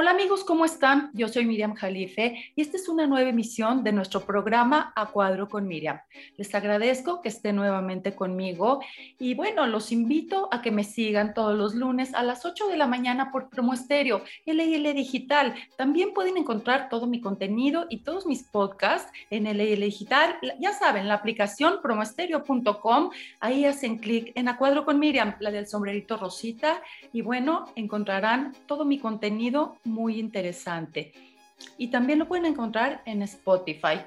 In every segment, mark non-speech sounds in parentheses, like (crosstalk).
Hola amigos, ¿cómo están? Yo soy Miriam Jalife y esta es una nueva emisión de nuestro programa A Cuadro con Miriam. Les agradezco que estén nuevamente conmigo y bueno, los invito a que me sigan todos los lunes a las 8 de la mañana por Promo Estéreo, LIL Digital. También pueden encontrar todo mi contenido y todos mis podcasts en LIL Digital. Ya saben, la aplicación promoestereo.com, ahí hacen clic en A Cuadro con Miriam, la del sombrerito rosita y bueno, encontrarán todo mi contenido muy interesante. Y también lo pueden encontrar en Spotify.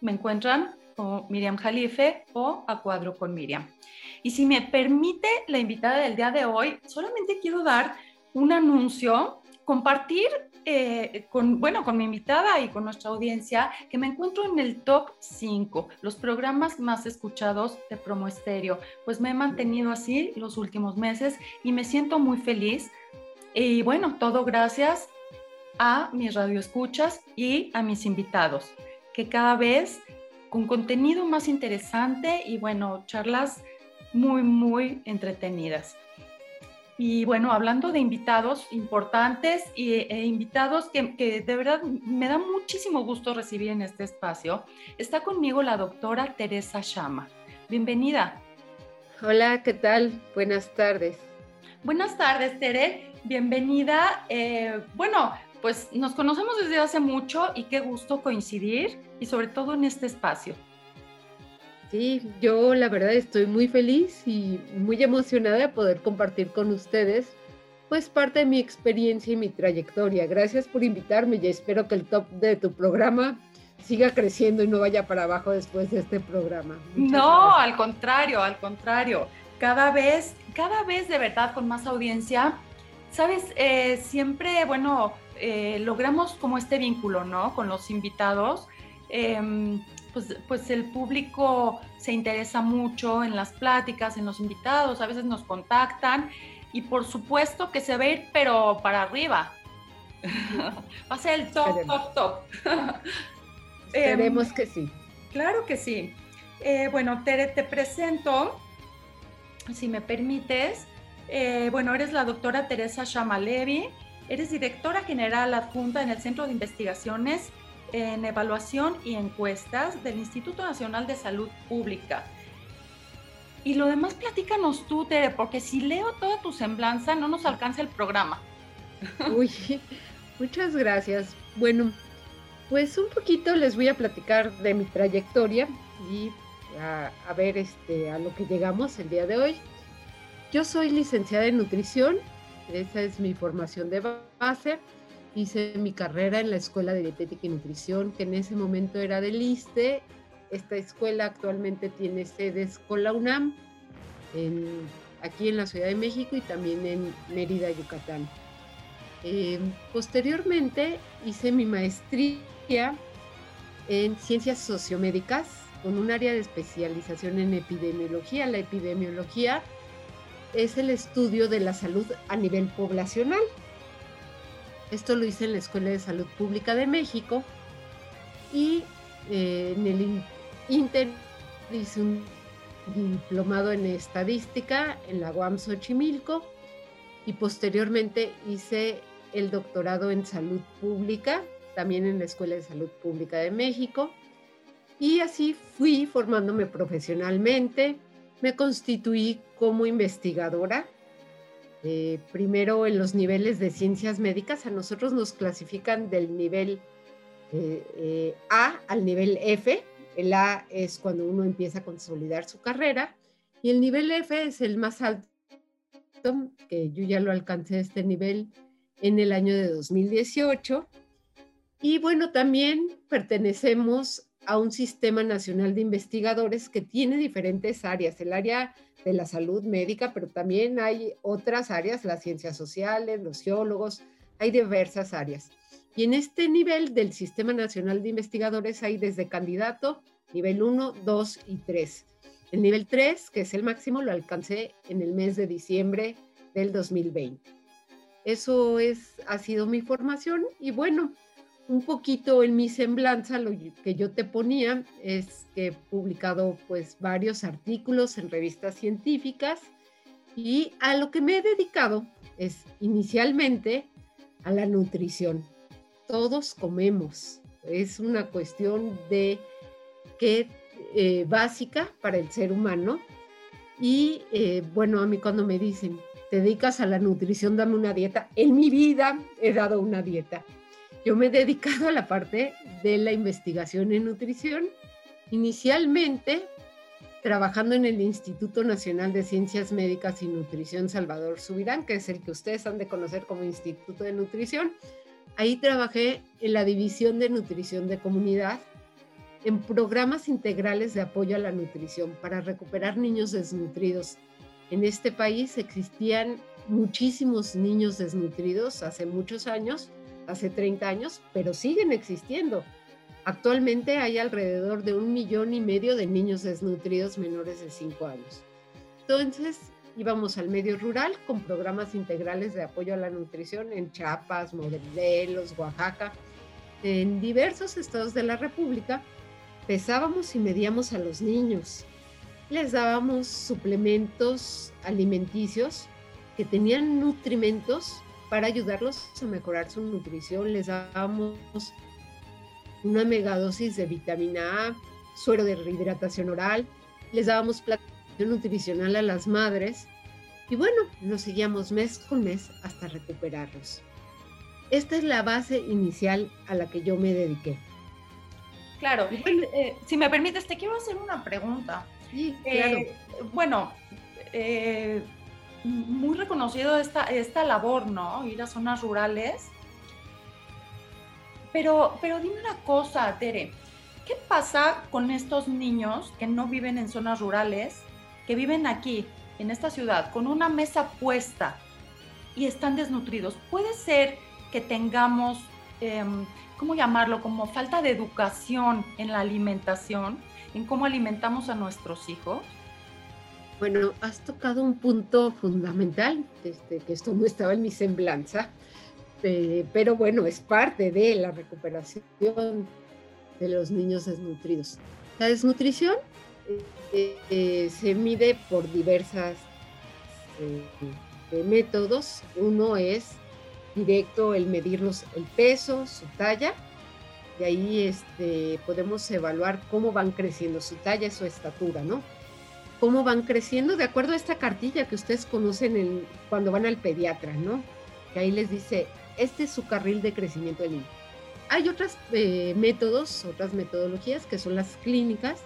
Me encuentran como Miriam Jalife o A Cuadro con Miriam. Y si me permite la invitada del día de hoy, solamente quiero dar un anuncio, compartir eh, con, bueno, con mi invitada y con nuestra audiencia que me encuentro en el top 5, los programas más escuchados de Promo Estéreo. Pues me he mantenido así los últimos meses y me siento muy feliz. Y bueno, todo gracias a mis radioescuchas y a mis invitados, que cada vez con contenido más interesante y bueno, charlas muy, muy entretenidas. Y bueno, hablando de invitados importantes y, e invitados que, que, de verdad me da muchísimo gusto recibir en este espacio, está conmigo la doctora Teresa Shama. Bienvenida. Hola, ¿qué tal? Buenas tardes. Buenas tardes, Tere. Bienvenida. Eh, bueno, pues nos conocemos desde hace mucho y qué gusto coincidir y sobre todo en este espacio. Sí, yo la verdad estoy muy feliz y muy emocionada de poder compartir con ustedes pues parte de mi experiencia y mi trayectoria. Gracias por invitarme y espero que el top de tu programa siga creciendo y no vaya para abajo después de este programa. no, al contrario, al contrario. Cada vez, cada vez de verdad con más audiencia. Sabes, eh, siempre, bueno, eh, logramos como este vínculo, ¿no? Con los invitados. Em, pues, pues, el público se interesa mucho en las pláticas, en los invitados, a veces nos contactan y por supuesto que se va a ir, pero para arriba. (laughs) va a ser el top, top, top. (laughs) Esperemos em, que sí. Claro que sí. Eh, bueno, Tere, te presento, si me permites. Eh, bueno, eres la doctora Teresa Shamalevi. Eres directora general adjunta en el Centro de Investigaciones en Evaluación y Encuestas del Instituto Nacional de Salud Pública. Y lo demás, platícanos tú, Tere, porque si leo toda tu semblanza, no nos alcanza el programa. (laughs) Uy, muchas gracias. Bueno, pues un poquito les voy a platicar de mi trayectoria y a, ver este, a lo que llegamos el día de hoy. Yo soy licenciada en nutrición esa es mi formación de base. Hice mi carrera en la Escuela de Dietética y Nutrición, que en ese momento era del ISTE. Esta escuela actualmente tiene sedes con UNAM, aquí en la Ciudad de México y también en Mérida, Yucatán. Eh, posteriormente hice mi maestría en ciencias sociomédicas con un área de especialización en epidemiología. La epidemiología es el estudio de la salud a nivel poblacional. Esto lo hice en la Escuela de Salud Pública de México y eh, en el Inter hice un diplomado en estadística en la UAM Xochimilco y posteriormente hice el doctorado en salud pública, también en la Escuela de Salud Pública de México. Y así fui formándome profesionalmente, me constituí como investigadora, eh, primero en los niveles de ciencias médicas. A nosotros nos clasifican del nivel eh, eh, A al nivel F. El A es cuando uno empieza a consolidar su carrera y el nivel F es el más alto, que yo ya lo alcancé este nivel en el año de 2018. Y bueno, también pertenecemos a un sistema nacional de investigadores que tiene diferentes áreas, el área de la salud médica, pero también hay otras áreas, las ciencias sociales, los geólogos, hay diversas áreas. Y en este nivel del Sistema Nacional de Investigadores hay desde candidato, nivel 1, 2 y 3. El nivel 3, que es el máximo, lo alcancé en el mes de diciembre del 2020. Eso es, ha sido mi formación y bueno, un poquito en mi semblanza, lo que yo te ponía es que he publicado pues varios artículos en revistas científicas y a lo que me he dedicado es inicialmente a la nutrición. Todos comemos. Es una cuestión de que eh, básica para el ser humano. Y eh, bueno, a mí cuando me dicen, te dedicas a la nutrición, dame una dieta. En mi vida he dado una dieta. Yo me he dedicado a la parte de la investigación en nutrición. Inicialmente trabajando en el Instituto Nacional de Ciencias Médicas y Nutrición Salvador Subirán, que es el que ustedes han de conocer como Instituto de Nutrición. Ahí trabajé en la División de Nutrición de Comunidad, en programas integrales de apoyo a la nutrición para recuperar niños desnutridos. En este país existían muchísimos niños desnutridos hace muchos años, hace 30 años, pero siguen existiendo. Actualmente hay alrededor de un millón y medio de niños desnutridos menores de 5 años. Entonces, íbamos al medio rural con programas integrales de apoyo a la nutrición en Chiapas, Morelos, Oaxaca, en diversos estados de la República. Pesábamos y medíamos a los niños. Les dábamos suplementos alimenticios que tenían nutrimentos para ayudarlos a mejorar su nutrición. Les dábamos una megadosis de vitamina A, suero de rehidratación oral, les dábamos plato nutricional a las madres y bueno, nos seguíamos mes con mes hasta recuperarlos. Esta es la base inicial a la que yo me dediqué. Claro, eh, si me permites, te quiero hacer una pregunta. Sí, claro. Eh, bueno, eh, muy reconocido esta, esta labor, ¿no? Ir a zonas rurales pero, pero dime una cosa, Tere, ¿qué pasa con estos niños que no viven en zonas rurales, que viven aquí, en esta ciudad, con una mesa puesta y están desnutridos? ¿Puede ser que tengamos, em, ¿cómo llamarlo? Como falta de educación en la alimentación, en cómo alimentamos a nuestros hijos. Bueno, has tocado un punto fundamental, desde que esto no estaba en mi semblanza, este, pero bueno, es parte de la recuperación de los niños desnutridos. La desnutrición eh, eh, se mide por diversas eh, métodos. Uno es directo el medirlos el peso, su talla. De ahí este, podemos evaluar cómo van creciendo su talla, su estatura, ¿no? Cómo van creciendo de acuerdo a esta cartilla que ustedes conocen cuando van al pediatra, ¿no? Que ahí les dice este es su carril de crecimiento del niño. Hay otros eh, métodos, otras metodologías que son las clínicas,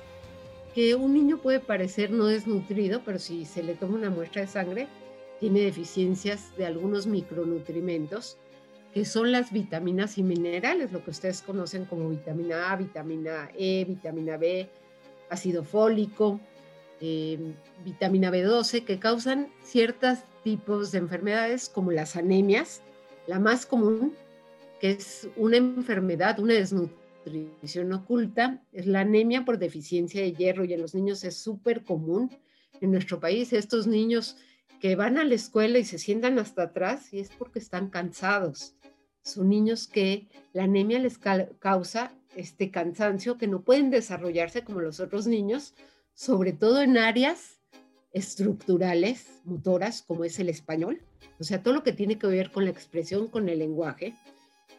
que un niño puede parecer no desnutrido, pero si se le toma una muestra de sangre, tiene deficiencias de algunos micronutrimentos, que son las vitaminas y minerales, lo que ustedes conocen como vitamina A, vitamina E, vitamina B, ácido fólico, eh, vitamina B12, que causan ciertos tipos de enfermedades como las anemias, la más común, que es una enfermedad, una desnutrición oculta, es la anemia por deficiencia de hierro y en los niños es súper común. En nuestro país, estos niños que van a la escuela y se sientan hasta atrás y es porque están cansados. Son niños que la anemia les causa este cansancio que no pueden desarrollarse como los otros niños, sobre todo en áreas estructurales, motoras, como es el español, o sea, todo lo que tiene que ver con la expresión, con el lenguaje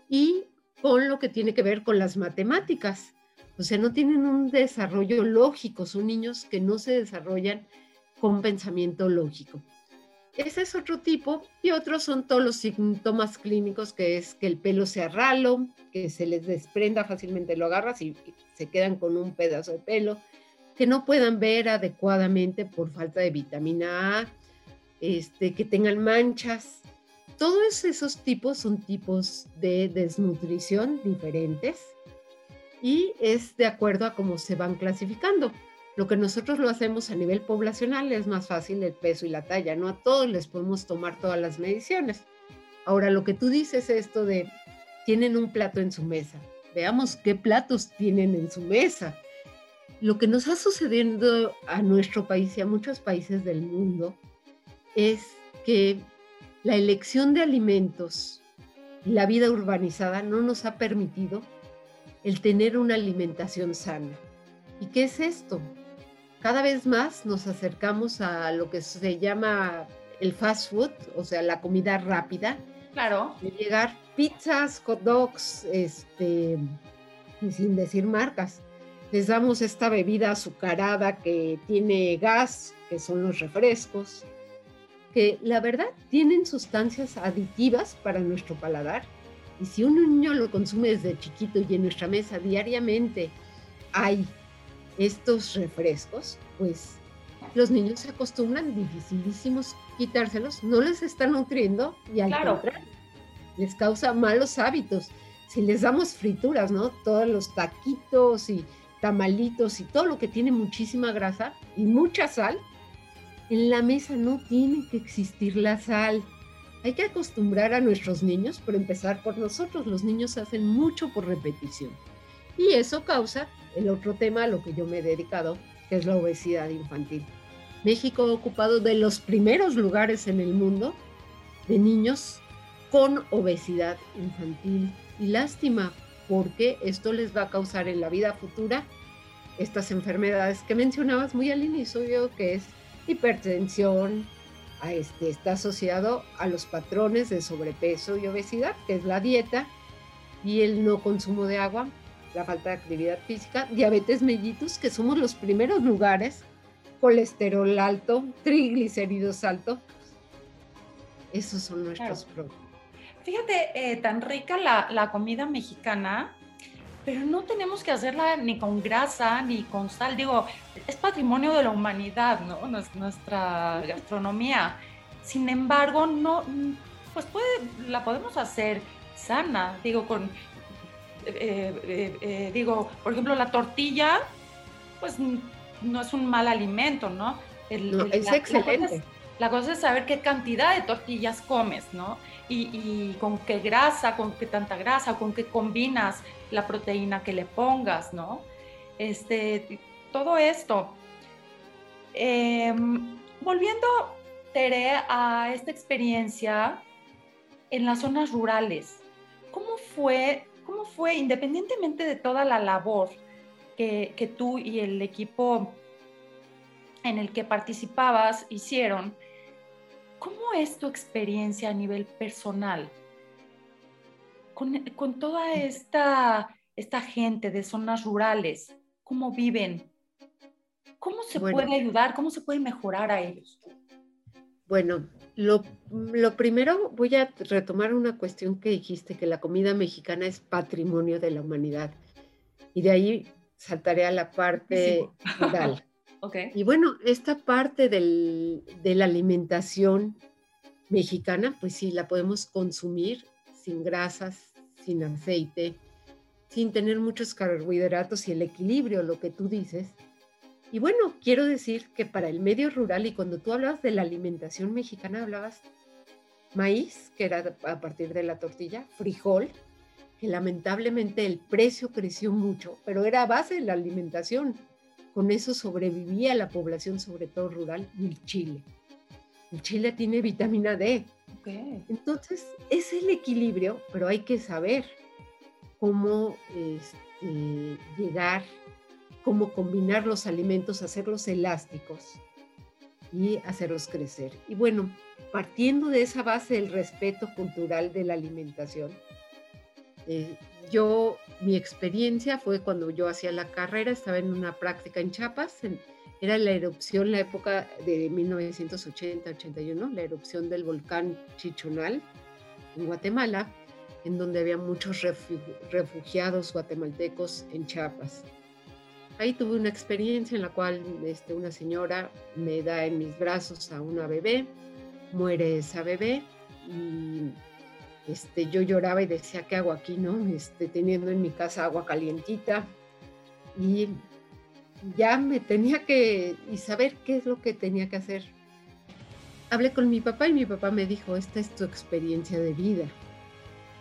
y con lo que tiene que ver con las matemáticas. O sea, no tienen un desarrollo lógico, son niños que no se desarrollan con pensamiento lógico. Ese es otro tipo y otros son todos los síntomas clínicos que es que el pelo sea ralo, que se les desprenda fácilmente, lo agarras y se quedan con un pedazo de pelo, que no puedan ver adecuadamente por falta de vitamina A, este, que tengan manchas. Todos esos tipos son tipos de desnutrición diferentes y es de acuerdo a cómo se van clasificando. Lo que nosotros lo hacemos a nivel poblacional es más fácil el peso y la talla, no a todos les podemos tomar todas las mediciones. Ahora, lo que tú dices esto de tienen un plato en su mesa. Veamos qué platos tienen en su mesa. Lo que nos ha sucediendo a nuestro país y a muchos países del mundo es que la elección de alimentos y la vida urbanizada no nos ha permitido el tener una alimentación sana. ¿Y qué es esto? Cada vez más nos acercamos a lo que se llama el fast food, o sea, la comida rápida, Claro. De llegar pizzas, hot dogs, este, y sin decir marcas. Les damos esta bebida azucarada que tiene gas, que son los refrescos, que la verdad tienen sustancias aditivas para nuestro paladar. Y si un niño lo consume desde chiquito y en nuestra mesa diariamente hay estos refrescos, pues los niños se acostumbran, dificilísimos quitárselos, no les está nutriendo y al contrario, les causa malos hábitos. Si les damos frituras, ¿no? Todos los taquitos y tamalitos y todo lo que tiene muchísima grasa y mucha sal, en la mesa no tiene que existir la sal. Hay que acostumbrar a nuestros niños, por empezar por nosotros. Los niños hacen mucho por repetición. Y eso causa el otro tema a lo que yo me he dedicado, que es la obesidad infantil. México ha ocupado de los primeros lugares en el mundo de niños con obesidad infantil. Y lástima, porque esto les va a causar en la vida futura estas enfermedades que mencionabas muy al inicio, que es hipertensión, a este, está asociado a los patrones de sobrepeso y obesidad, que es la dieta y el no consumo de agua, la falta de actividad física, diabetes mellitus, que somos los primeros lugares, colesterol alto, triglicéridos alto. Esos son nuestros problemas. Fíjate, eh, tan rica la, la, comida mexicana, pero no tenemos que hacerla ni con grasa ni con sal. Digo, es patrimonio de la humanidad, ¿no? Nuestra gastronomía. Sin embargo, no, pues puede, la podemos hacer sana, digo, con eh, eh, eh, digo, por ejemplo, la tortilla, pues no es un mal alimento, ¿no? es excelente. La cosa, es, saber qué cantidad de tortillas comes, ¿no? Y, con qué grasa, con qué tanta grasa, con qué combinas la proteína que le pongas, ¿no? Este, todo esto. Em, volviendo, Tere, a esta experiencia en las zonas rurales, ¿cómo fue ¿Cómo fue, independientemente de toda la labor que, tú y el equipo en el que participabas hicieron, ¿cómo es tu experiencia a nivel personal? Con, toda esta, esta gente de zonas rurales, ¿cómo viven? ¿Cómo se puede ayudar? ¿Cómo se puede mejorar a ellos? Bueno, lo, primero voy a retomar una cuestión que dijiste, que la comida mexicana es patrimonio de la humanidad. Y de ahí saltaré a la parte rural. Okay. Y bueno, esta parte de la alimentación mexicana, pues sí, la podemos consumir sin grasas, sin aceite, sin tener muchos carbohidratos y el equilibrio, lo que tú dices, y bueno, quiero decir que para el medio rural, y cuando tú hablabas de la alimentación mexicana, hablabas maíz, que era a partir de la tortilla, frijol, que lamentablemente el precio creció mucho, pero era base de la alimentación. Con eso sobrevivía la población, sobre todo rural, y el chile. El chile tiene vitamina D. Entonces, es el equilibrio, pero hay que saber cómo este, llegar cómo combinar los alimentos, hacerlos elásticos y hacerlos crecer. Y bueno, partiendo de esa base del respeto cultural de la alimentación, eh, yo, mi experiencia fue cuando yo hacía la carrera, estaba en una práctica en Chiapas, era la erupción, la época de 1980-81, la erupción del volcán Chichonal en Guatemala, en donde había muchos refugiados guatemaltecos en Chiapas. Ahí tuve una experiencia en la cual este, una señora me da en mis brazos a una bebé, muere esa bebé y este, yo lloraba y decía, ¿qué hago aquí, no? Este, teniendo en mi casa agua calientita y ya me tenía que y saber qué es lo que tenía que hacer. Hablé con mi papá y mi papá me dijo, esta es tu experiencia de vida.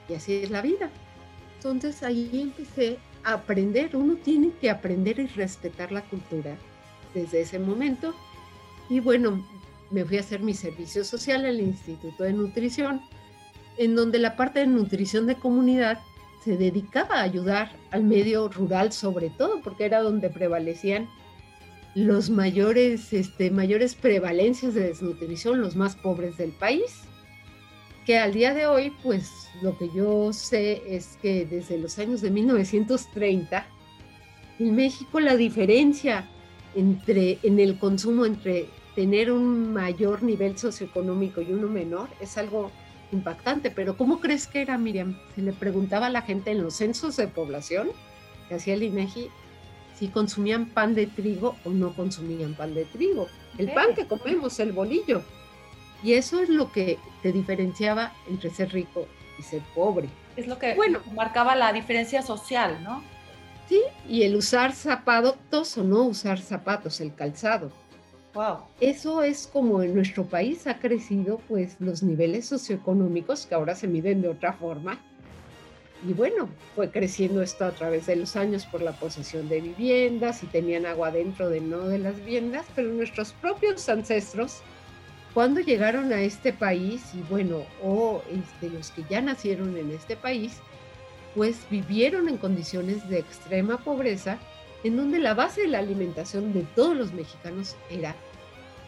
Y así es la vida. Entonces ahí empecé aprender, uno tiene que aprender y respetar la cultura desde ese momento. Y bueno, me fui a hacer mi servicio social al Instituto de Nutrición, en donde la parte de nutrición de comunidad se dedicaba a ayudar al medio rural sobre todo, porque era donde prevalecían los mayores, este, mayores prevalencias de desnutrición, los más pobres del país. que al día de hoy, pues lo que yo sé es que desde los años de 1930, en México la diferencia entre, en el consumo entre tener un mayor nivel socioeconómico y uno menor es algo impactante. Pero ¿cómo crees que era, Miriam? Se le preguntaba a la gente en los censos de población que hacía el INEGI si consumían pan de trigo o no consumían pan de trigo. El pan que comemos, el bolillo. Y eso es lo que te diferenciaba entre ser rico y ser pobre. Es lo que bueno, marcaba la diferencia social, ¿no? Sí, y el usar zapatos o no usar zapatos, el calzado. Wow. Eso es como en nuestro país ha crecido, pues los niveles socioeconómicos que ahora se miden de otra forma. Y bueno, fue creciendo esto a través de los años por la posesión de viviendas y tenían agua dentro de no de las viviendas, pero nuestros propios ancestros cuando llegaron a este país, y bueno, o este, los que ya nacieron en este país, pues vivieron en condiciones de extrema pobreza, en donde la base de la alimentación de todos los mexicanos era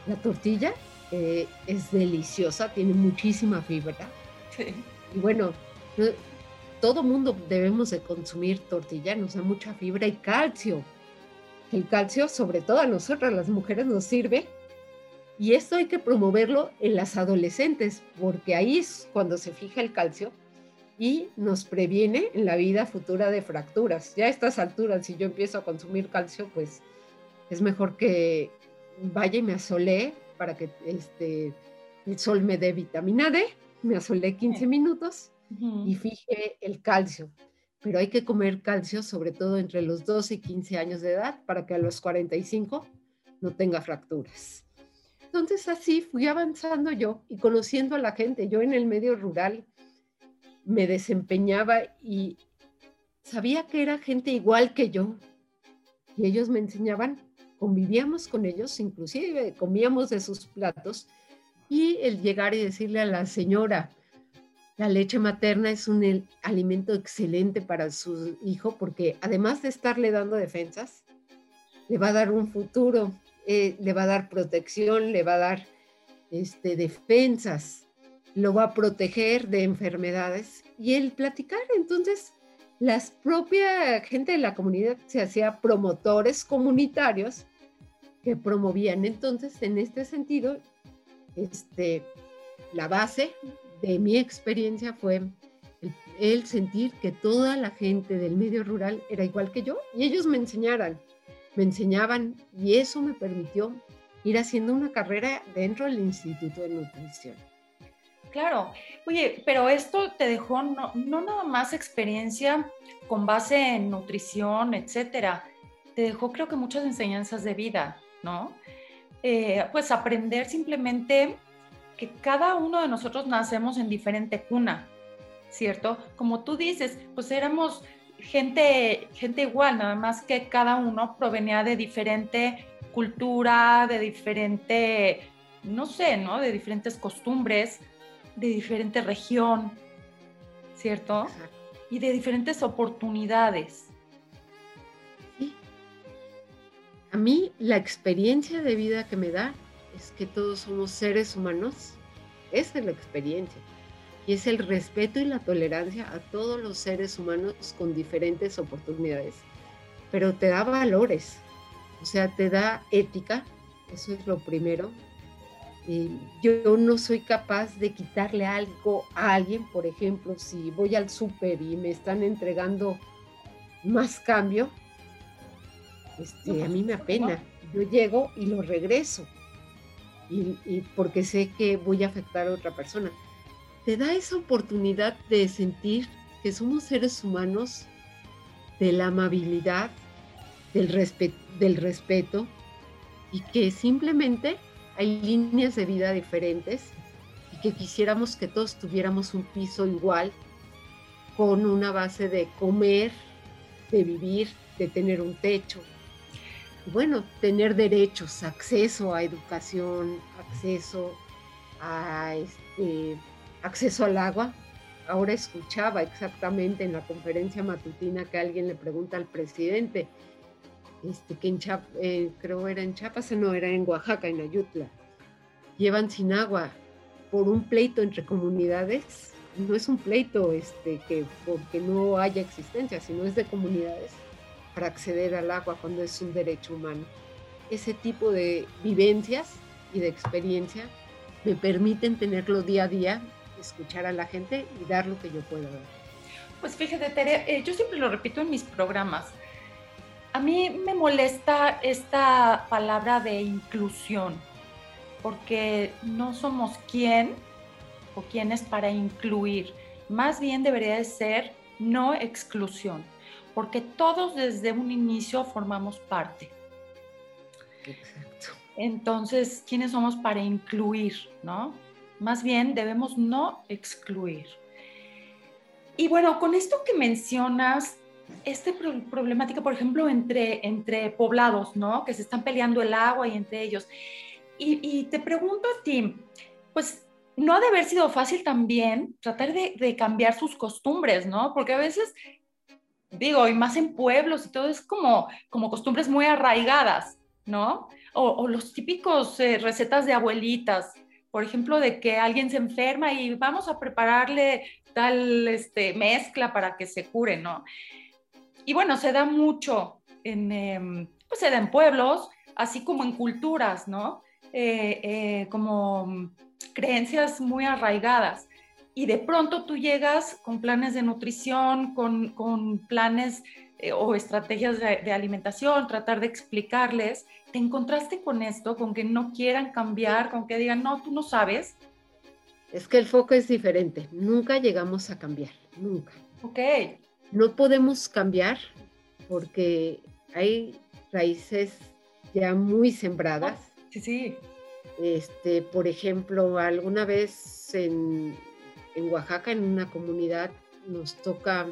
la tortilla, que es deliciosa, tiene muchísima fibra. Y bueno, todo mundo debemos de consumir tortilla, nos da mucha fibra y calcio. El calcio, sobre todo a nosotras las mujeres, nos sirve y esto hay que promoverlo en las adolescentes, porque ahí es cuando se fija el calcio y nos previene en la vida futura de fracturas. Ya a estas alturas, si yo empiezo a consumir calcio, pues es mejor que vaya y me asolé para que este, el sol me dé vitamina D, me asolé 15 minutos y fije el calcio. Pero hay que comer calcio sobre todo entre los 12 y 15 años de edad para que a los 45 no tenga fracturas. Entonces así fui avanzando yo y conociendo a la gente. Yo en el medio rural me desempeñaba y sabía que era gente igual que yo. Y ellos me enseñaban, convivíamos con ellos, inclusive comíamos de sus platos. Y el llegar y decirle a la señora, la leche materna es un alimento excelente para su hijo porque además de estarle dando defensas, le va a dar un futuro eh, le va a dar protección, le va a dar este, defensas, lo va a proteger de enfermedades. Y el platicar, entonces, la propia gente de la comunidad se hacía promotores comunitarios que promovían. Entonces, en este sentido, este, la base de mi experiencia fue el, sentir que toda la gente del medio rural era igual que yo y ellos me enseñaran me enseñaban y eso me permitió ir haciendo una carrera dentro del Instituto de Nutrición. Claro, oye, pero esto te dejó no, nada más experiencia con base en nutrición, etcétera, te dejó creo que muchas enseñanzas de vida, ¿no? Eh, pues aprender simplemente que cada uno de nosotros nacemos en diferente cuna, ¿cierto? Como tú dices, pues éramos gente, gente igual, nada más que cada uno provenía de diferente cultura, de diferente, no sé, ¿no? De diferentes costumbres, de diferente región, ¿cierto? Y de diferentes oportunidades. Sí. A mí la experiencia de vida que me da es que todos somos seres humanos. Esa es la experiencia y es el respeto y la tolerancia a todos los seres humanos con diferentes oportunidades. Pero te da valores, o sea, te da ética, eso es lo primero. Yo no soy capaz de quitarle algo a alguien, por ejemplo, si voy al súper y me están entregando más cambio, este, a mí me apena. Yo llego y lo regreso, y porque sé que voy a afectar a otra persona te da esa oportunidad de sentir que somos seres humanos, de la amabilidad, del, del respeto y que simplemente hay líneas de vida diferentes y que quisiéramos que todos tuviéramos un piso igual, con una base de comer, de vivir, de tener un techo. bueno, tener derechos, acceso a educación, acceso a este, acceso al agua. Ahora escuchaba exactamente en la conferencia matutina que alguien le pregunta al presidente, este, que en Chiapas, eh, creo era en Chiapas, no, era en Oaxaca, en Ayutla, llevan sin agua por un pleito entre comunidades, no es un pleito este, que porque no haya existencia, sino es de comunidades para acceder al agua cuando es un derecho humano. Ese tipo de vivencias y de experiencia me permiten tenerlo día a día, escuchar a la gente y dar lo que yo puedo dar. Pues fíjate, Tere, eh, yo siempre lo repito en mis programas. A mí me molesta esta palabra de inclusión, porque no somos quién o quiénes para incluir. Más bien debería de ser no exclusión, porque todos desde un inicio formamos parte. Exacto. Entonces, ¿quiénes somos para incluir, no? Más bien debemos no excluir. Y bueno, con esto que mencionas, esta problemática, por ejemplo, entre, entre poblados, ¿no? Que se están peleando el agua y entre ellos. Y, te pregunto a ti, pues no ha de haber sido fácil también tratar de, cambiar sus costumbres, ¿no? Porque a veces, digo, y más en pueblos y todo, es como, como costumbres muy arraigadas, ¿no? O, los típicos eh, recetas de abuelitas, por ejemplo, de que alguien se enferma y vamos a prepararle tal este, mezcla para que se cure, ¿no? Y bueno, se da mucho en, em, pues se da en pueblos, así como en culturas, ¿no? Eh, eh, como creencias muy arraigadas. Y de pronto tú llegas con planes de nutrición, con, con planes eh, o estrategias de, de, alimentación, tratar de explicarles. ¿Te encontraste con esto, con que no quieran cambiar, con que digan, no, tú no sabes? Es que el foco es diferente. Nunca llegamos a cambiar, nunca. Ok. No podemos cambiar porque hay raíces ya muy sembradas. sí, sí. Este, por ejemplo, alguna vez en, Oaxaca, en una comunidad, nos toca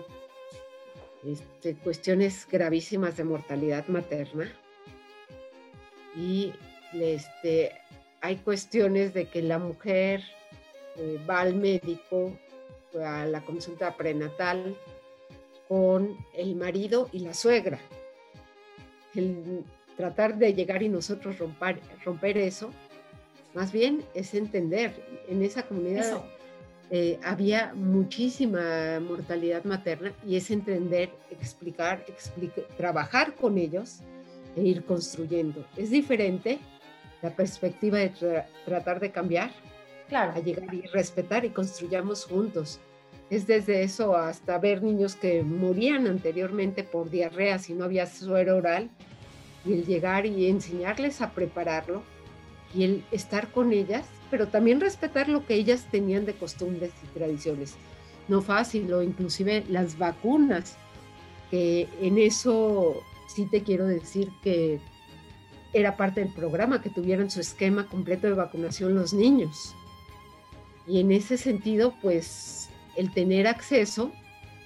este, cuestiones gravísimas de mortalidad materna y este, hay cuestiones de que la mujer eh, va al médico a la consulta prenatal con el marido y la suegra. El tratar de llegar y nosotros romper, romper eso, más bien es entender, en esa comunidad eh, había muchísima mortalidad materna y es entender, explicar, trabajar con ellos e ir construyendo. Es diferente la perspectiva de tratar de cambiar claro. a llegar y respetar y construyamos juntos. Es desde eso hasta ver niños que morían anteriormente por diarrea si no había suero oral y el llegar y enseñarles a prepararlo y el estar con ellas, pero también respetar lo que ellas tenían de costumbres y tradiciones. No fácil, o inclusive las vacunas, que en eso sí te quiero decir que era parte del programa, que tuvieran su esquema completo de vacunación los niños. Y en ese sentido, pues el tener acceso,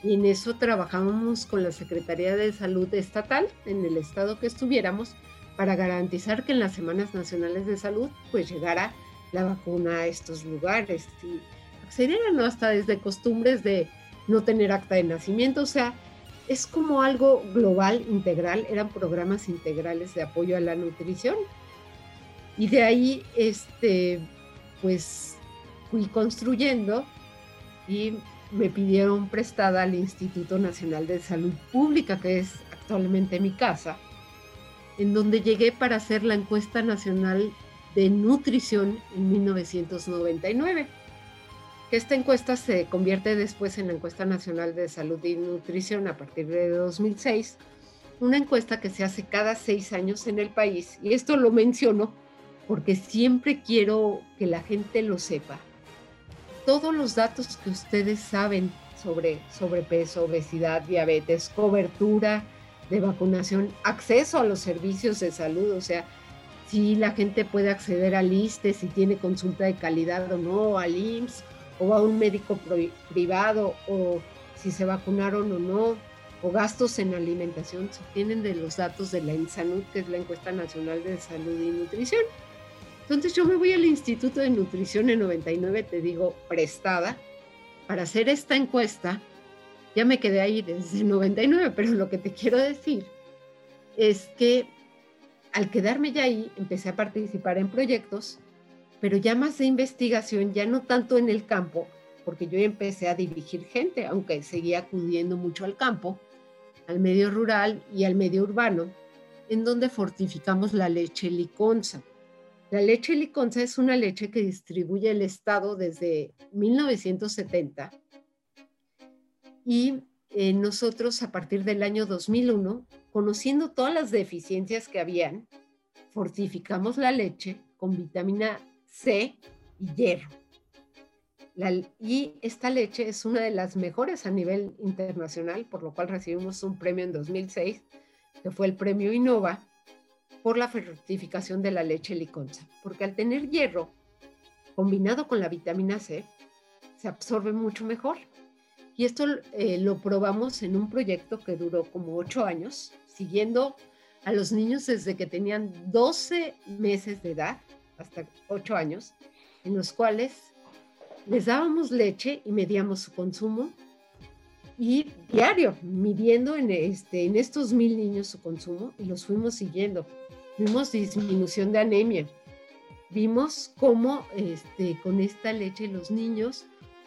y en eso trabajamos con la Secretaría de Salud Estatal, en el estado que estuviéramos, para garantizar que en las Semanas Nacionales de Salud pues llegara la vacuna a estos lugares y accedieran hasta desde costumbres de no tener acta de nacimiento, o sea, es como algo global, integral, eran programas integrales de apoyo a la nutrición. Y de ahí, este, pues fui construyendo y me pidieron prestada al Instituto Nacional de Salud Pública, que es actualmente mi casa, en donde llegué para hacer la encuesta nacional de nutrición en 1999. Esta encuesta se convierte después en la encuesta nacional de salud y nutrición a partir de 2006, una encuesta que se hace cada seis años en el país. Y esto lo menciono porque siempre quiero que la gente lo sepa. Todos los datos que ustedes saben sobre sobrepeso, obesidad, diabetes, cobertura, de vacunación, acceso a los servicios de salud, o sea, si la gente puede acceder al ISTE, si tiene consulta de calidad o no, al IMSS o a un médico privado, o si se vacunaron o no, o gastos en alimentación, se tienen de los datos de la que es la encuesta nacional de salud y nutrición. Entonces yo me voy al Instituto de Nutrición en 99, te digo, prestada, para hacer esta encuesta ya me quedé ahí desde el 99, pero lo que te quiero decir es que al quedarme ya ahí, empecé a participar en proyectos, pero ya más de investigación, ya no tanto en el campo, porque yo empecé a dirigir gente, aunque seguía acudiendo mucho al campo, al medio rural y al medio urbano, en donde fortificamos la leche liconza. La leche liconza es una leche que distribuye el Estado desde 1970 y eh, nosotros a partir del año 2001, conociendo todas las deficiencias que habían, fortificamos la leche con vitamina C y hierro. Y esta leche es una de las mejores a nivel internacional, por lo cual recibimos un premio en 2006, que fue el premio Innova, por la fortificación de la leche liconza, porque al tener hierro combinado con la vitamina C, se absorbe mucho mejor. Y esto eh, lo probamos en un proyecto que duró como ocho años, siguiendo a los niños desde que tenían 12 meses de edad hasta ocho años, en los cuales les dábamos leche y medíamos su consumo y diario, midiendo en, este, en estos mil niños su consumo y los fuimos siguiendo. Vimos disminución de anemia. Vimos cómo este, con esta leche los niños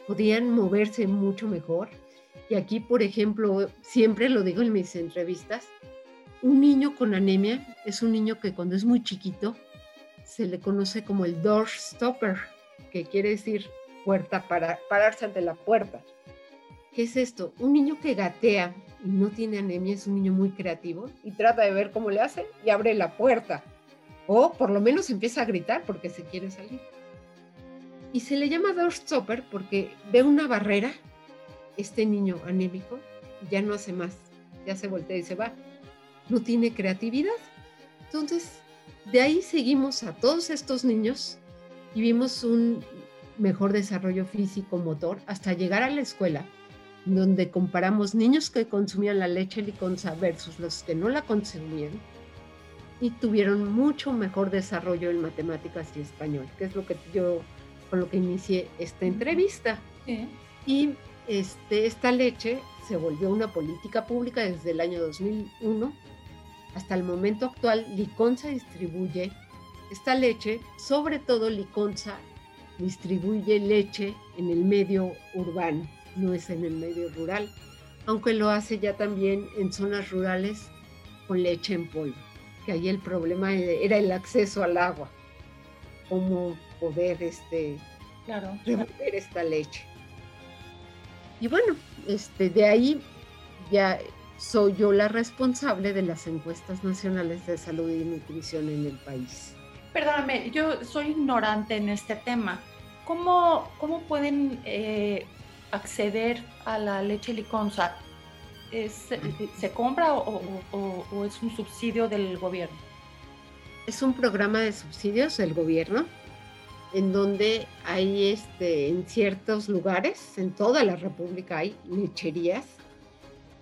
podían moverse mucho mejor. Y aquí, por ejemplo, siempre lo digo en mis entrevistas, un niño con anemia es un niño que cuando es muy chiquito se le conoce como el door stopper, que quiere decir puerta para pararse ante la puerta. ¿Qué es esto? Un niño que gatea y no tiene anemia es un niño muy creativo y trata de ver cómo le hace y abre la puerta. O por lo menos empieza a gritar porque se quiere salir. Y se le llama doorstopper porque ve una barrera, este niño anémico, y ya no hace más, ya se voltea y se va. No tiene creatividad. Entonces, de ahí seguimos a todos estos niños y vimos un mejor desarrollo físico-motor hasta llegar a la escuela, donde comparamos niños que consumían la leche liconza versus los que no la consumían y tuvieron mucho mejor desarrollo en matemáticas y español, que es lo que yo con lo que inicié esta entrevista. Y este, esta leche se volvió una política pública desde el año 2001 hasta el momento actual. Liconza distribuye esta leche, sobre todo Liconza distribuye leche en el medio urbano, no es en el medio rural, aunque lo hace ya también en zonas rurales con leche en polvo, que ahí el problema era el acceso al agua, cómo poder este, claro. revolver esta leche. Y bueno, este, de ahí ya soy yo la responsable de las encuestas nacionales de salud y nutrición en el país. Perdóname, yo soy ignorante en este tema. ¿Cómo, cómo pueden eh, acceder a la leche liconza? ¿Se compra o, o, es un subsidio del gobierno? Es un programa de subsidios del gobierno en donde hay este, en ciertos lugares, en toda la República hay lecherías,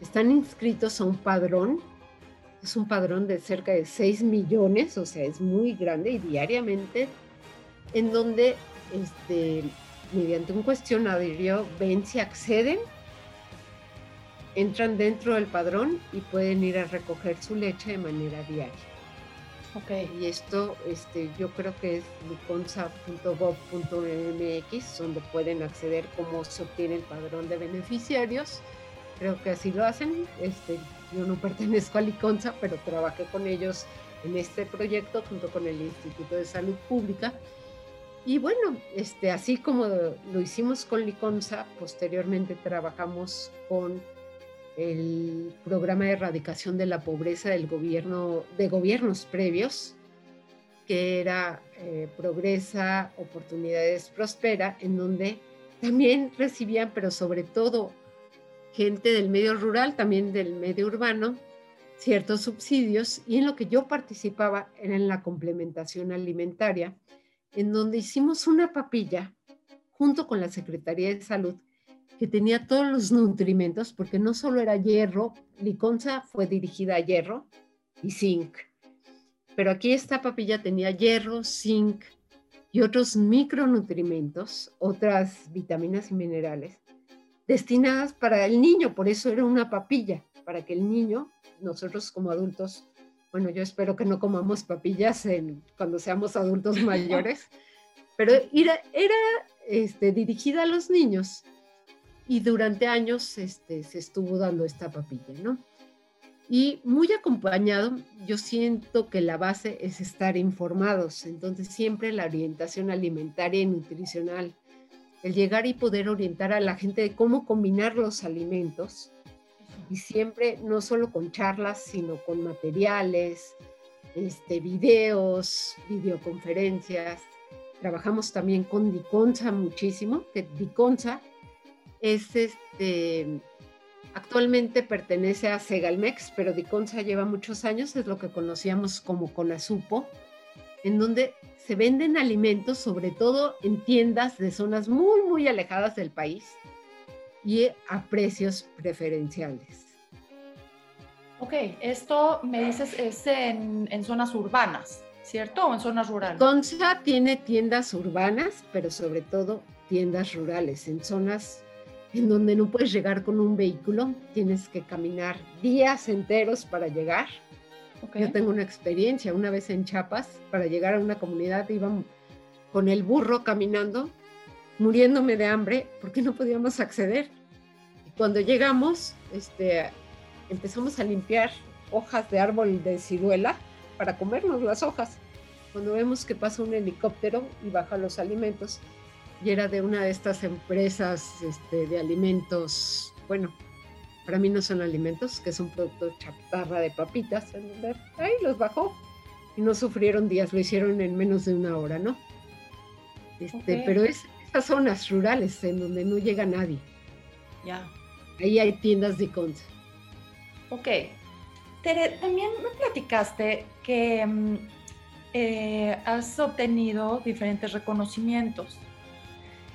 están inscritos a un padrón, es un padrón de cerca de 6 millones, o sea, es muy grande y diariamente, en donde este, mediante un cuestionario ven si acceden, entran dentro del padrón y pueden ir a recoger su leche de manera diaria. Okay. Y esto este, yo creo que es liconza.gov.mx, donde pueden acceder cómo se obtiene el padrón de beneficiarios. Creo que así lo hacen. Este, yo no pertenezco a Liconza, pero trabajé con ellos en este proyecto junto con el Instituto de Salud Pública y bueno, este, así como lo hicimos con Liconza, posteriormente trabajamos con el programa de erradicación de la pobreza del gobierno, de gobiernos previos, que era eh, Progresa, Oportunidades Prospera, en donde también recibían, pero sobre todo gente del medio rural, también del medio urbano, ciertos subsidios, y en lo que yo participaba era en la complementación alimentaria, en donde hicimos una papilla junto con la Secretaría de Salud que tenía todos los nutrimentos, porque no solo era hierro, Liconza fue dirigida a hierro y zinc, pero aquí esta papilla tenía hierro, zinc y otros micronutrimentos, otras vitaminas y minerales destinadas para el niño, por eso era una papilla, para que el niño, nosotros como adultos, bueno, yo espero que no comamos papillas cuando seamos adultos (laughs) mayores, pero era, era este, dirigida a los niños y durante años este, se estuvo dando esta papilla, ¿no? Y muy acompañado, yo siento que la base es estar informados, entonces siempre la orientación alimentaria y nutricional, el llegar y poder orientar a la gente de cómo combinar los alimentos, y siempre no solo con charlas, sino con materiales, este, videos, videoconferencias. Trabajamos también con Diconsa muchísimo, que Diconsa es este, actualmente pertenece a Segalmex, pero Diconsa lleva muchos años, es lo que conocíamos como Conasupo, en donde se venden alimentos, sobre todo en tiendas de zonas muy, muy alejadas del país y a precios preferenciales. Ok, esto me dices es en, en zonas urbanas, ¿cierto? ¿O en zonas rurales? Consa tiene tiendas urbanas, pero sobre todo tiendas rurales, en zonas en donde no puedes llegar con un vehículo, tienes que caminar días enteros para llegar. Yo tengo una experiencia, una vez en Chiapas, para llegar a una comunidad íbamos con el burro caminando, muriéndome de hambre porque no podíamos acceder. Cuando llegamos, este, empezamos a limpiar hojas de árbol de ciruela para comernos las hojas. Cuando vemos que pasa un helicóptero y baja los alimentos, y era de una de estas empresas este, de alimentos, bueno, para mí no son alimentos, que es un producto chatarra de papitas, en donde ahí los bajó y no sufrieron días, lo hicieron en menos de una hora, ¿no? Este, Pero es esas zonas rurales en donde no llega nadie. Ya. Ahí hay tiendas de concha. Ok. Tere, también me platicaste que mm, eh, has obtenido diferentes reconocimientos.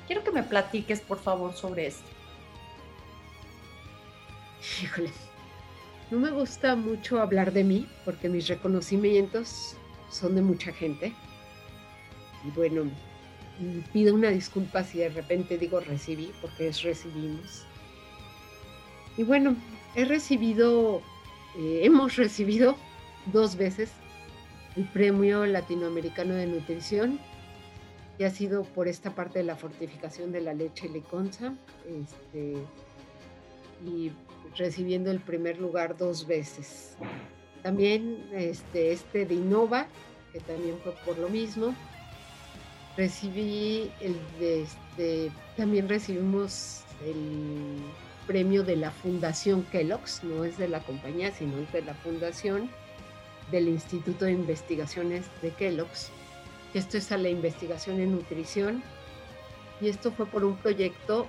Quiero que me platiques, por favor, sobre esto. Híjole, no me gusta mucho hablar de mí porque mis reconocimientos son de mucha gente. Y bueno, pido una disculpa si de repente digo recibí, porque es recibimos. Y bueno, he recibido, eh, (laughs) hemos recibido dos veces el Premio Latinoamericano de Nutrición y ha sido por esta parte de la fortificación de la leche liconza este, y recibiendo el primer lugar dos veces. También este, este de Innova, que también fue por lo mismo. Recibí el de este, también recibimos el premio de la Fundación Kellogg's, no es de la compañía, sino es de la Fundación del Instituto de Investigaciones de Kellogg's. Esto es a la investigación en nutrición y esto fue por un proyecto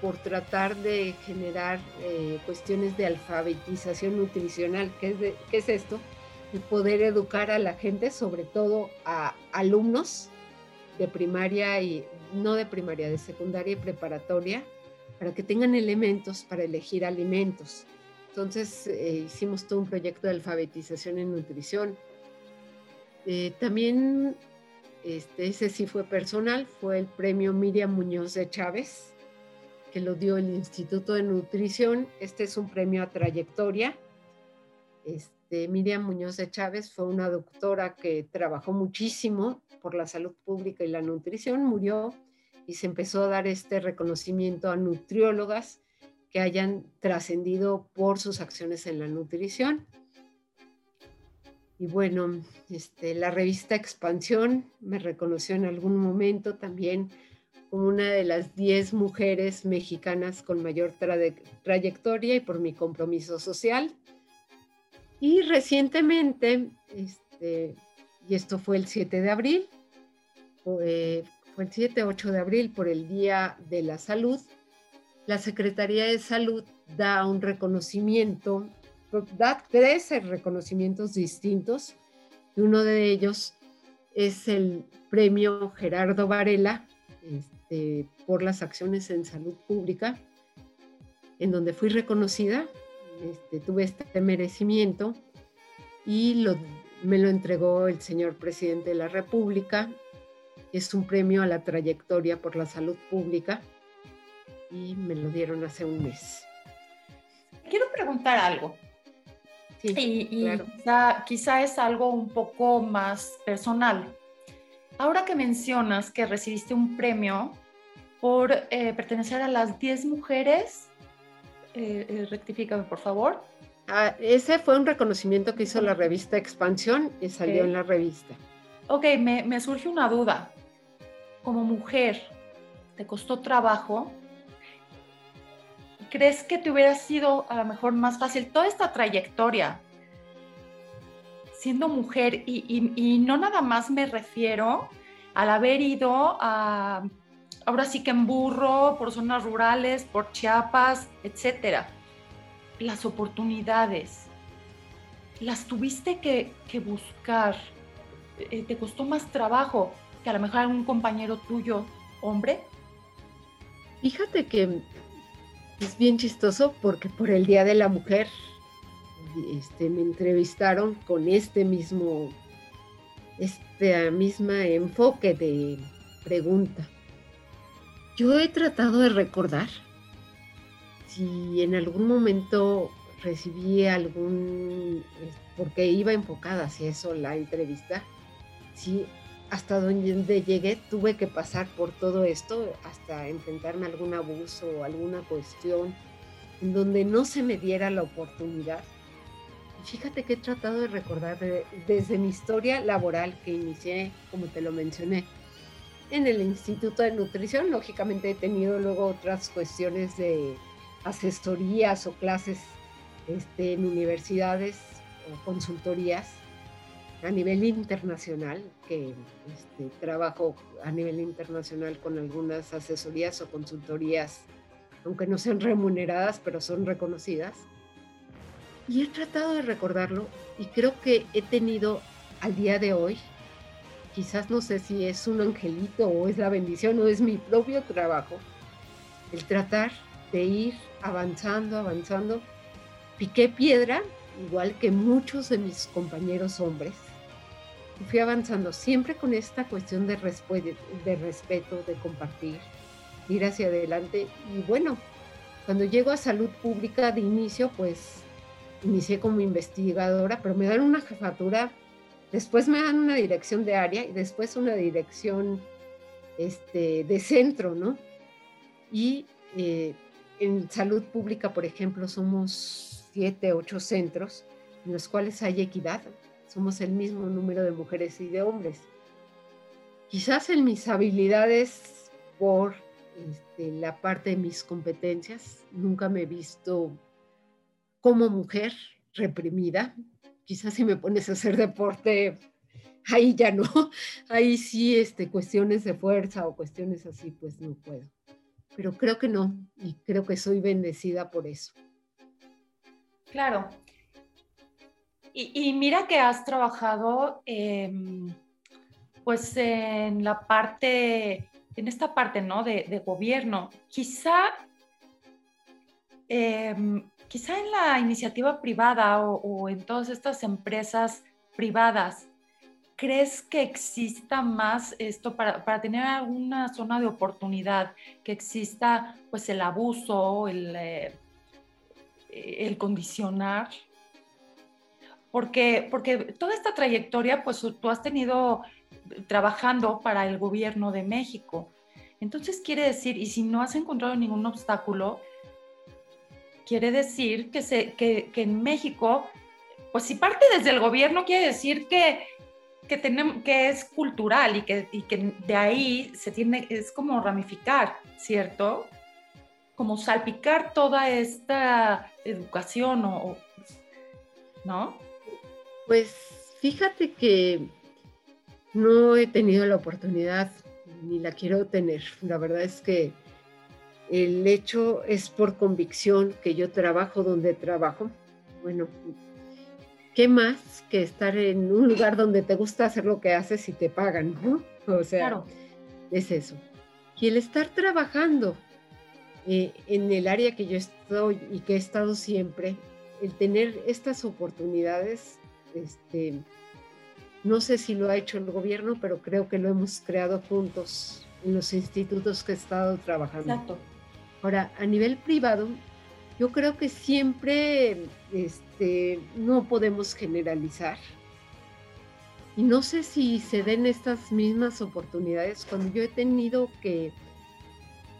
por tratar de generar eh, cuestiones de alfabetización nutricional. ¿Qué es, ¿Qué es esto? Y poder educar a la gente, sobre todo a alumnos de primaria y no de primaria, de secundaria y preparatoria, para que tengan elementos para elegir alimentos. Entonces eh, hicimos todo un proyecto de alfabetización en nutrición. Eh, también, este, ese sí fue personal, fue el premio Miriam Muñoz de Chávez, que lo dio el Instituto de Nutrición. Este es un premio a trayectoria. Este, Miriam Muñoz de Chávez fue una doctora que trabajó muchísimo por la salud pública y la nutrición, murió y se empezó a dar este reconocimiento a nutriólogas que hayan trascendido por sus acciones en la nutrición. Y bueno, este, la revista Expansión me reconoció en algún momento también como una de las 10 mujeres mexicanas con mayor trayectoria y por mi compromiso social. Y recientemente, este, y esto fue el 7 de abril, fue fue el 7-8 de abril por el Día de la Salud, la Secretaría de Salud da un reconocimiento, da tres reconocimientos distintos, y uno de ellos es el premio Gerardo Varela este, por las acciones en salud pública, en donde fui reconocida, este, tuve este merecimiento y me lo entregó el señor presidente de la República es un premio a la trayectoria por la salud pública y me lo dieron hace un mes. Quiero preguntar algo. Sí, y, quizá, es algo un poco más personal. ahora que mencionas que recibiste un premio por eh, pertenecer a las 10 mujeres, eh, eh, rectifícame por favor. Ah, ese fue un reconocimiento que hizo la revista Expansión y salió en la revista. Ok, me, me surge una duda. Como mujer, ¿te costó trabajo ¿crees que te hubiera sido a lo mejor más fácil toda esta trayectoria siendo mujer? Y, no nada más me refiero al haber ido a, ahora sí que en burro, por zonas rurales, por Chiapas, etcétera. Las oportunidades, las tuviste que, buscar. Eh, ¿Te costó más trabajo que a lo mejor algún compañero tuyo, hombre? Fíjate que es bien chistoso porque por el Día de la Mujer este, me entrevistaron con este mismo, este misma enfoque de pregunta. Yo he tratado de recordar si en algún momento recibí algún, porque iba enfocada hacia eso la entrevista, si hasta donde llegué tuve que pasar por todo esto, hasta enfrentarme a algún abuso o alguna cuestión en donde no se me diera la oportunidad. Fíjate que he tratado de recordar desde mi historia laboral que inicié, como te lo mencioné, en el Instituto de Nutrición. Lógicamente he tenido luego otras cuestiones de asesorías o clases este, en universidades o consultorías a nivel internacional, que este, trabajo a nivel internacional con algunas asesorías o consultorías, aunque no sean remuneradas, pero son reconocidas. Y he tratado de recordarlo y creo que he tenido al día de hoy, quizás no sé si es un angelito o es la bendición o es mi propio trabajo, el tratar de ir avanzando, avanzando. Piqué piedra, igual que muchos de mis compañeros hombres, fui avanzando siempre con esta cuestión de, respeto, de compartir, ir hacia adelante. Y bueno, cuando llego a salud pública de inicio, pues inicié como investigadora, pero me dan una jefatura, después me dan una dirección de área y después una dirección este, de centro, ¿no? Y eh, en salud pública, por ejemplo, somos siete, ocho centros en los cuales hay equidad somos el mismo número de mujeres y de hombres. Quizás en mis habilidades por este, la parte de mis competencias, nunca me he visto como mujer reprimida. Quizás si me pones a hacer deporte, ahí ya no. (laughs) Ahí sí, este, cuestiones de fuerza o cuestiones así, pues no puedo. Pero creo que no, y creo que soy bendecida por eso. Claro, y, mira que has trabajado em, pues en la parte, en esta parte, ¿no? De, gobierno. Quizá, em, quizá en la iniciativa privada o, en todas estas empresas privadas, ¿crees que exista más esto para, para, tener alguna zona de oportunidad, que exista pues el abuso, el, eh, el condicionar? Porque, porque toda esta trayectoria, pues tú has tenido trabajando para el gobierno de México. Entonces quiere decir, y si no has encontrado ningún obstáculo, quiere decir que, se, que, que en México, pues si parte desde el gobierno, quiere decir que, que, tenemos, que es cultural y que, y que de ahí se tiene, es como ramificar, ¿cierto? Como salpicar toda esta educación o, ¿no? Pues fíjate que no he tenido la oportunidad ni la quiero tener. La verdad es que el hecho es por convicción que yo trabajo donde trabajo. Bueno, ¿qué más que estar en un lugar donde te gusta hacer lo que haces y te pagan, ¿no? O sea, es eso. Y el estar trabajando eh, en el área que yo estoy y que he estado siempre, el tener estas oportunidades este, no sé si lo ha hecho el gobierno, pero creo que lo hemos creado juntos en los institutos que he estado trabajando. Exacto. Ahora, a nivel privado, yo creo que siempre este, no podemos generalizar. Y no sé si se den estas mismas oportunidades cuando yo he tenido que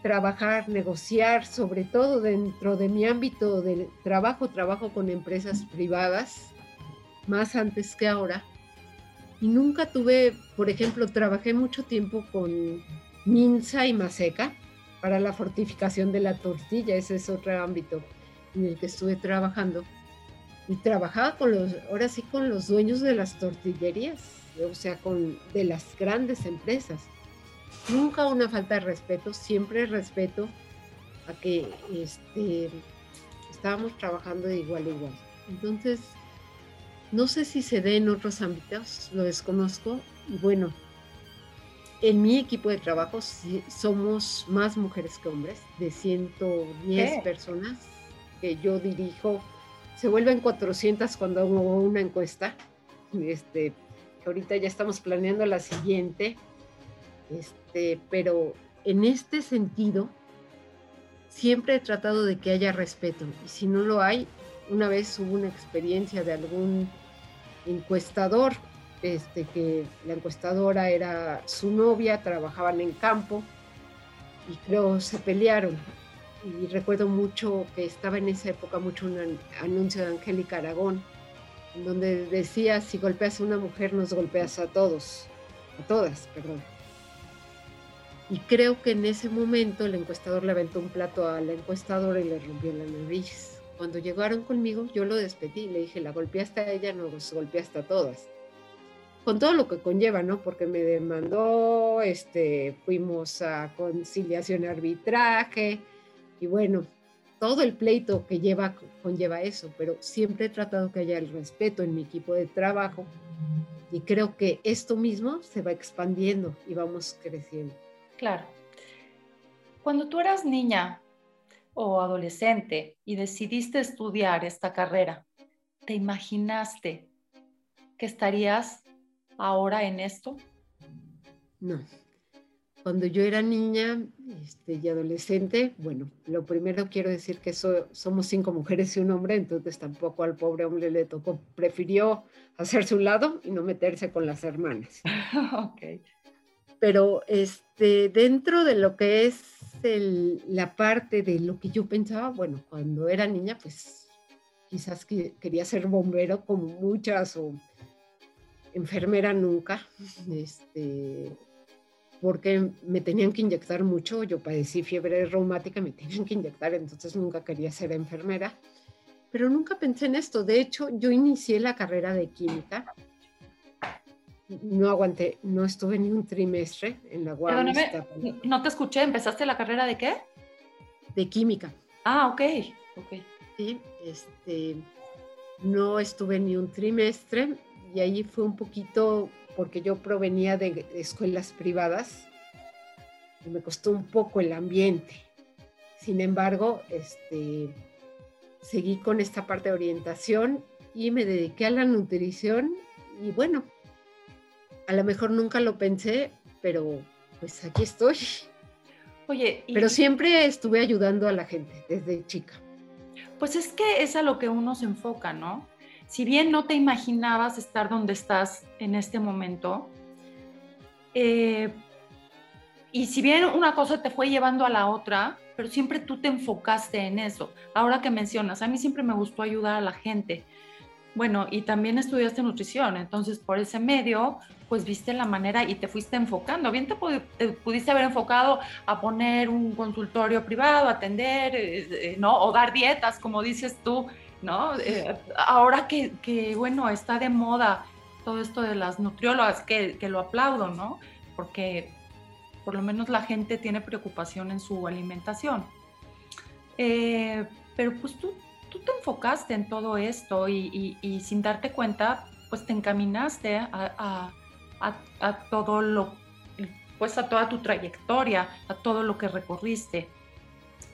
trabajar, negociar, sobre todo dentro de mi ámbito de trabajo, trabajo con empresas privadas, más antes que ahora. Y nunca tuve, por ejemplo, trabajé mucho tiempo con Minza y Maseca para la fortificación de la tortilla, ese es otro ámbito en el que estuve trabajando y trabajaba con los, ahora sí con los dueños de las tortillerías, o sea, con de las grandes empresas. Nunca una falta de respeto, siempre respeto a que este, estábamos trabajando de igual a igual. Entonces, no sé si se dé en otros ámbitos, lo desconozco. Y bueno, en mi equipo de trabajo somos más mujeres que hombres, de 110 personas que yo dirijo se vuelven 400 cuando hago una encuesta. Este, ahorita ya estamos planeando la siguiente. Este, pero en este sentido, siempre he tratado de que haya respeto. Y si no lo hay, una vez hubo una experiencia de algún encuestador, este, que la encuestadora era su novia, trabajaban en campo y creo se pelearon y recuerdo mucho que estaba en esa época mucho un anuncio de Angélica Aragón, donde decía, si golpeas a una mujer, nos golpeas a todos, a todas, perdón. Y creo que en ese momento el encuestador le aventó un plato a la encuestadora y le rompió la nariz. Cuando llegaron conmigo, yo lo despedí, le dije, la golpeaste a ella, nos golpeaste a todas. Con todo lo que conlleva, ¿no? Porque me demandó, este, fuimos a conciliación arbitraje, y bueno, todo el pleito que lleva conlleva eso, pero siempre he tratado que haya el respeto en mi equipo de trabajo y creo que esto mismo se va expandiendo y vamos creciendo. Claro. Cuando tú eras niña o adolescente y decidiste estudiar esta carrera, ¿te imaginaste que estarías ahora en esto? No, cuando yo era niña este, y adolescente, bueno, lo primero quiero decir que somos cinco mujeres y un hombre, entonces tampoco al pobre hombre le tocó, prefirió hacerse un lado y no meterse con las hermanas. (laughs) ok. Pero este, dentro de lo que es la parte de lo que yo pensaba, bueno, cuando era niña, pues quizás quería ser bombero como muchas o enfermera nunca. Este, porque me tenían que inyectar mucho, yo padecí fiebre reumática, me tenían que inyectar, entonces nunca quería ser enfermera, pero nunca pensé en esto. De hecho, yo inicié la carrera de química, no aguanté, no estuve ni un trimestre en la UAM. no te escuché, ¿empezaste la carrera de qué? De química. Ah, ok, ok. Sí, este, no estuve ni un trimestre y ahí fue un poquito porque yo provenía de escuelas privadas y me costó un poco el ambiente. Sin embargo, este, seguí con esta parte de orientación y me dediqué a la nutrición y bueno, a lo mejor nunca lo pensé, pero pues aquí estoy. Oye, pero siempre estuve ayudando a la gente desde chica. Pues es que es a lo que uno se enfoca, ¿no? si bien no te imaginabas estar donde estás en este momento, eh, y si bien una cosa te fue llevando a la otra, pero siempre tú te enfocaste en eso. Ahora que mencionas, a mí siempre me gustó ayudar a la gente. Bueno, y también estudiaste nutrición, entonces por ese medio, pues viste la manera y te fuiste enfocando. Bien te, pudiste haber enfocado a poner un consultorio privado, atender, eh, eh, ¿no? O dar dietas, como dices tú, ¿no? Eh, ahora que, bueno, está de moda todo esto de las nutriólogas, que, lo aplaudo, ¿no? Porque por lo menos la gente tiene preocupación en su alimentación. Eh, pero pues tú, tú te enfocaste en todo esto y, sin darte cuenta, pues te encaminaste a, todo lo, pues a toda tu trayectoria, a todo lo que recorriste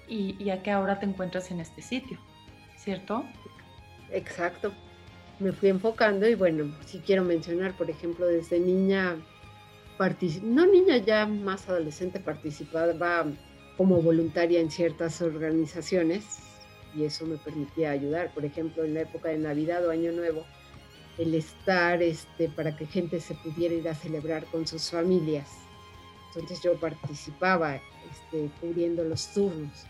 y, y a que ahora te encuentras en este sitio. ¿cierto? Exacto. Me fui enfocando y bueno, si quiero mencionar, por ejemplo, desde niña, no niña ya más adolescente, participaba como voluntaria en ciertas organizaciones y eso me permitía ayudar. Por ejemplo, en la época de Navidad o Año Nuevo, el estar este, para que gente se pudiera ir a celebrar con sus familias. Entonces yo participaba este, cubriendo los turnos.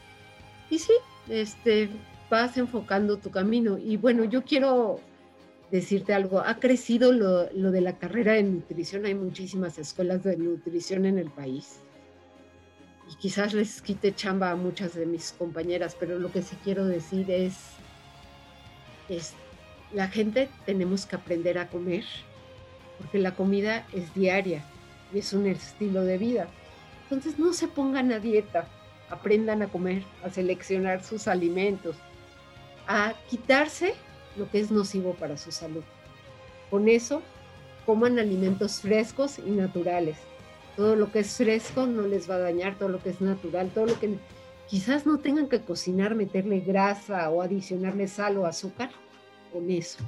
Y sí, este, vas enfocando tu camino. Y bueno, yo quiero decirte algo, ha crecido lo, lo de la carrera de nutrición, hay muchísimas escuelas de nutrición en el país. Y quizás les quite chamba a muchas de mis compañeras, pero lo que sí quiero decir es, es la gente tenemos que aprender a comer, porque la comida es diaria y es un estilo de vida. Entonces no se pongan a dieta, aprendan a comer, a seleccionar sus alimentos, a quitarse lo que es nocivo para su salud. Con eso, coman alimentos frescos y naturales. Todo lo que es fresco no les va a dañar, todo lo que es natural, todo lo que quizás no tengan que cocinar, meterle grasa o adicionarle sal o azúcar, con eso.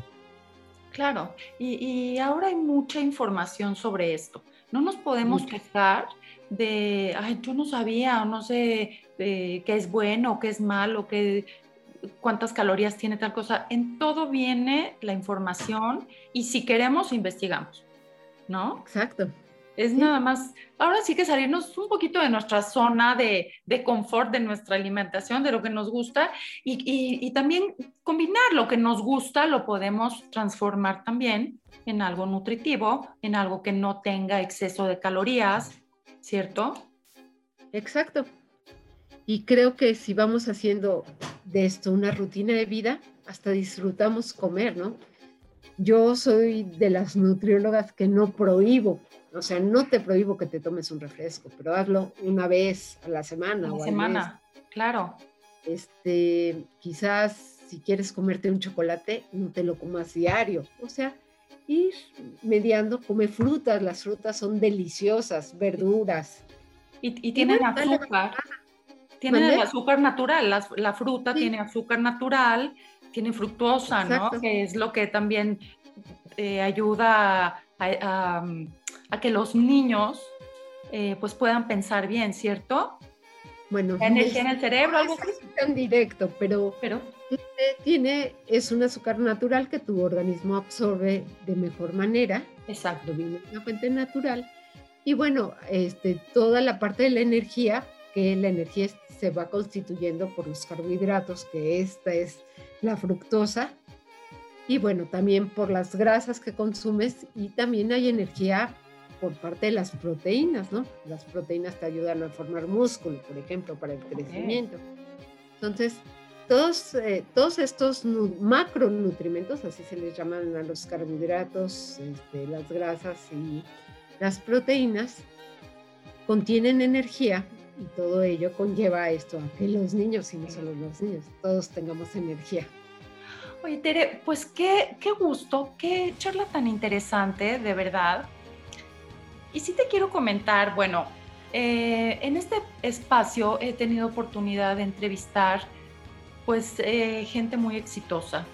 Claro, y, ahora hay mucha información sobre esto. No nos podemos quejar de, ay, yo no sabía, o no sé qué es bueno, qué es malo, qué, cuántas calorías tiene tal cosa. En todo viene la información y si queremos, investigamos, ¿no? Exacto. Es nada más, ahora sí que salirnos un poquito de nuestra zona de, de confort, de nuestra alimentación, de lo que nos gusta y, y, también combinar lo que nos gusta, lo podemos transformar también en algo nutritivo, en algo que no tenga exceso de calorías, ¿cierto? Exacto. Y creo que si vamos haciendo de esto una rutina de vida, hasta disfrutamos comer, ¿no? Yo soy de las nutriólogas que no prohíbo, o sea, no te prohíbo que te tomes un refresco, pero hazlo una vez a la semana. Semana, claro. Este, quizás si quieres comerte un chocolate, no te lo comas diario. O sea, ir mediando, come frutas, las frutas son deliciosas, verduras. Y, y tienen azúcar. Tienen el azúcar natural, la, fruta tiene azúcar natural, tiene fructosa, ¿no? Que es lo que también eh, ayuda a, que los niños eh, pues puedan pensar bien, ¿cierto? Bueno, energía en el cerebro, algo así. tan directo, pero, pero tiene, es un azúcar natural que tu organismo absorbe de mejor manera. Exacto. Viene una fuente natural. Y bueno, este, toda la parte de la energía, que la energía se va constituyendo por los carbohidratos, que esta es la fructosa, y bueno, también por las grasas que consumes y también hay energía por parte de las proteínas, ¿no? Las proteínas te ayudan a formar músculo, por ejemplo, para el crecimiento. Entonces, todos, eh, todos estos macronutrientes, así se les llaman a los carbohidratos, este, las grasas y las proteínas, contienen energía y todo ello conlleva esto, a que los niños, y no solo los niños, todos tengamos energía. Oye, Tere, pues qué, qué gusto, qué charla tan interesante, de verdad. Y sí te quiero comentar, bueno, eh, en este espacio he tenido oportunidad de entrevistar pues eh, gente muy exitosa.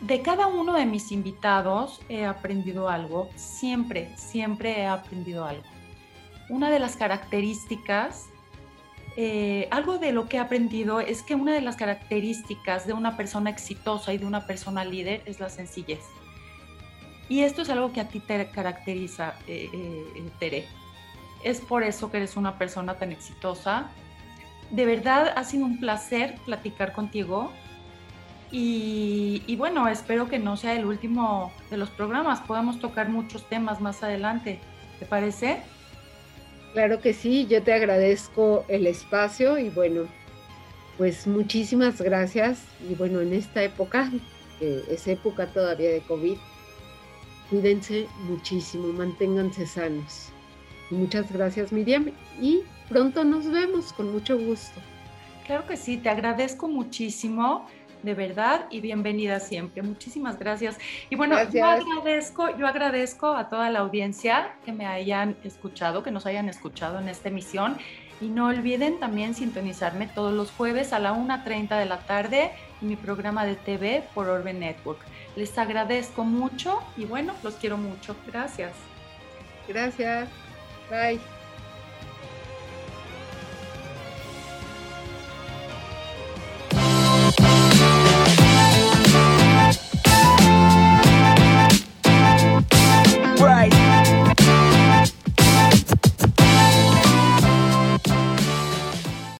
De cada uno de mis invitados he aprendido algo, siempre, siempre he aprendido algo. Una de las características eh, algo de lo que he aprendido es que una de las características de una persona exitosa y de una persona líder es la sencillez. Y esto es algo que a ti te caracteriza, eh, eh, Tere. Es por eso que eres una persona tan exitosa. De verdad ha sido un placer platicar contigo. Y, y bueno, espero que no sea el último de los programas. Podamos tocar muchos temas más adelante. ¿Te parece? Claro que sí, yo te agradezco el espacio y bueno, pues muchísimas gracias. Y bueno, en esta época, que es época todavía de COVID, cuídense muchísimo, manténganse sanos. muchas gracias Miriam y pronto nos vemos con mucho gusto. Claro que sí, te agradezco muchísimo de verdad y bienvenida siempre. Muchísimas gracias. Y bueno, yo agradezco, yo agradezco a toda la audiencia que me hayan escuchado, que nos hayan escuchado en esta emisión. Y no olviden también sintonizarme todos los jueves a la 1.30 de la tarde mi programa de TV por Orbe Network. Les agradezco mucho y bueno, los quiero mucho. Gracias. Gracias. Bye.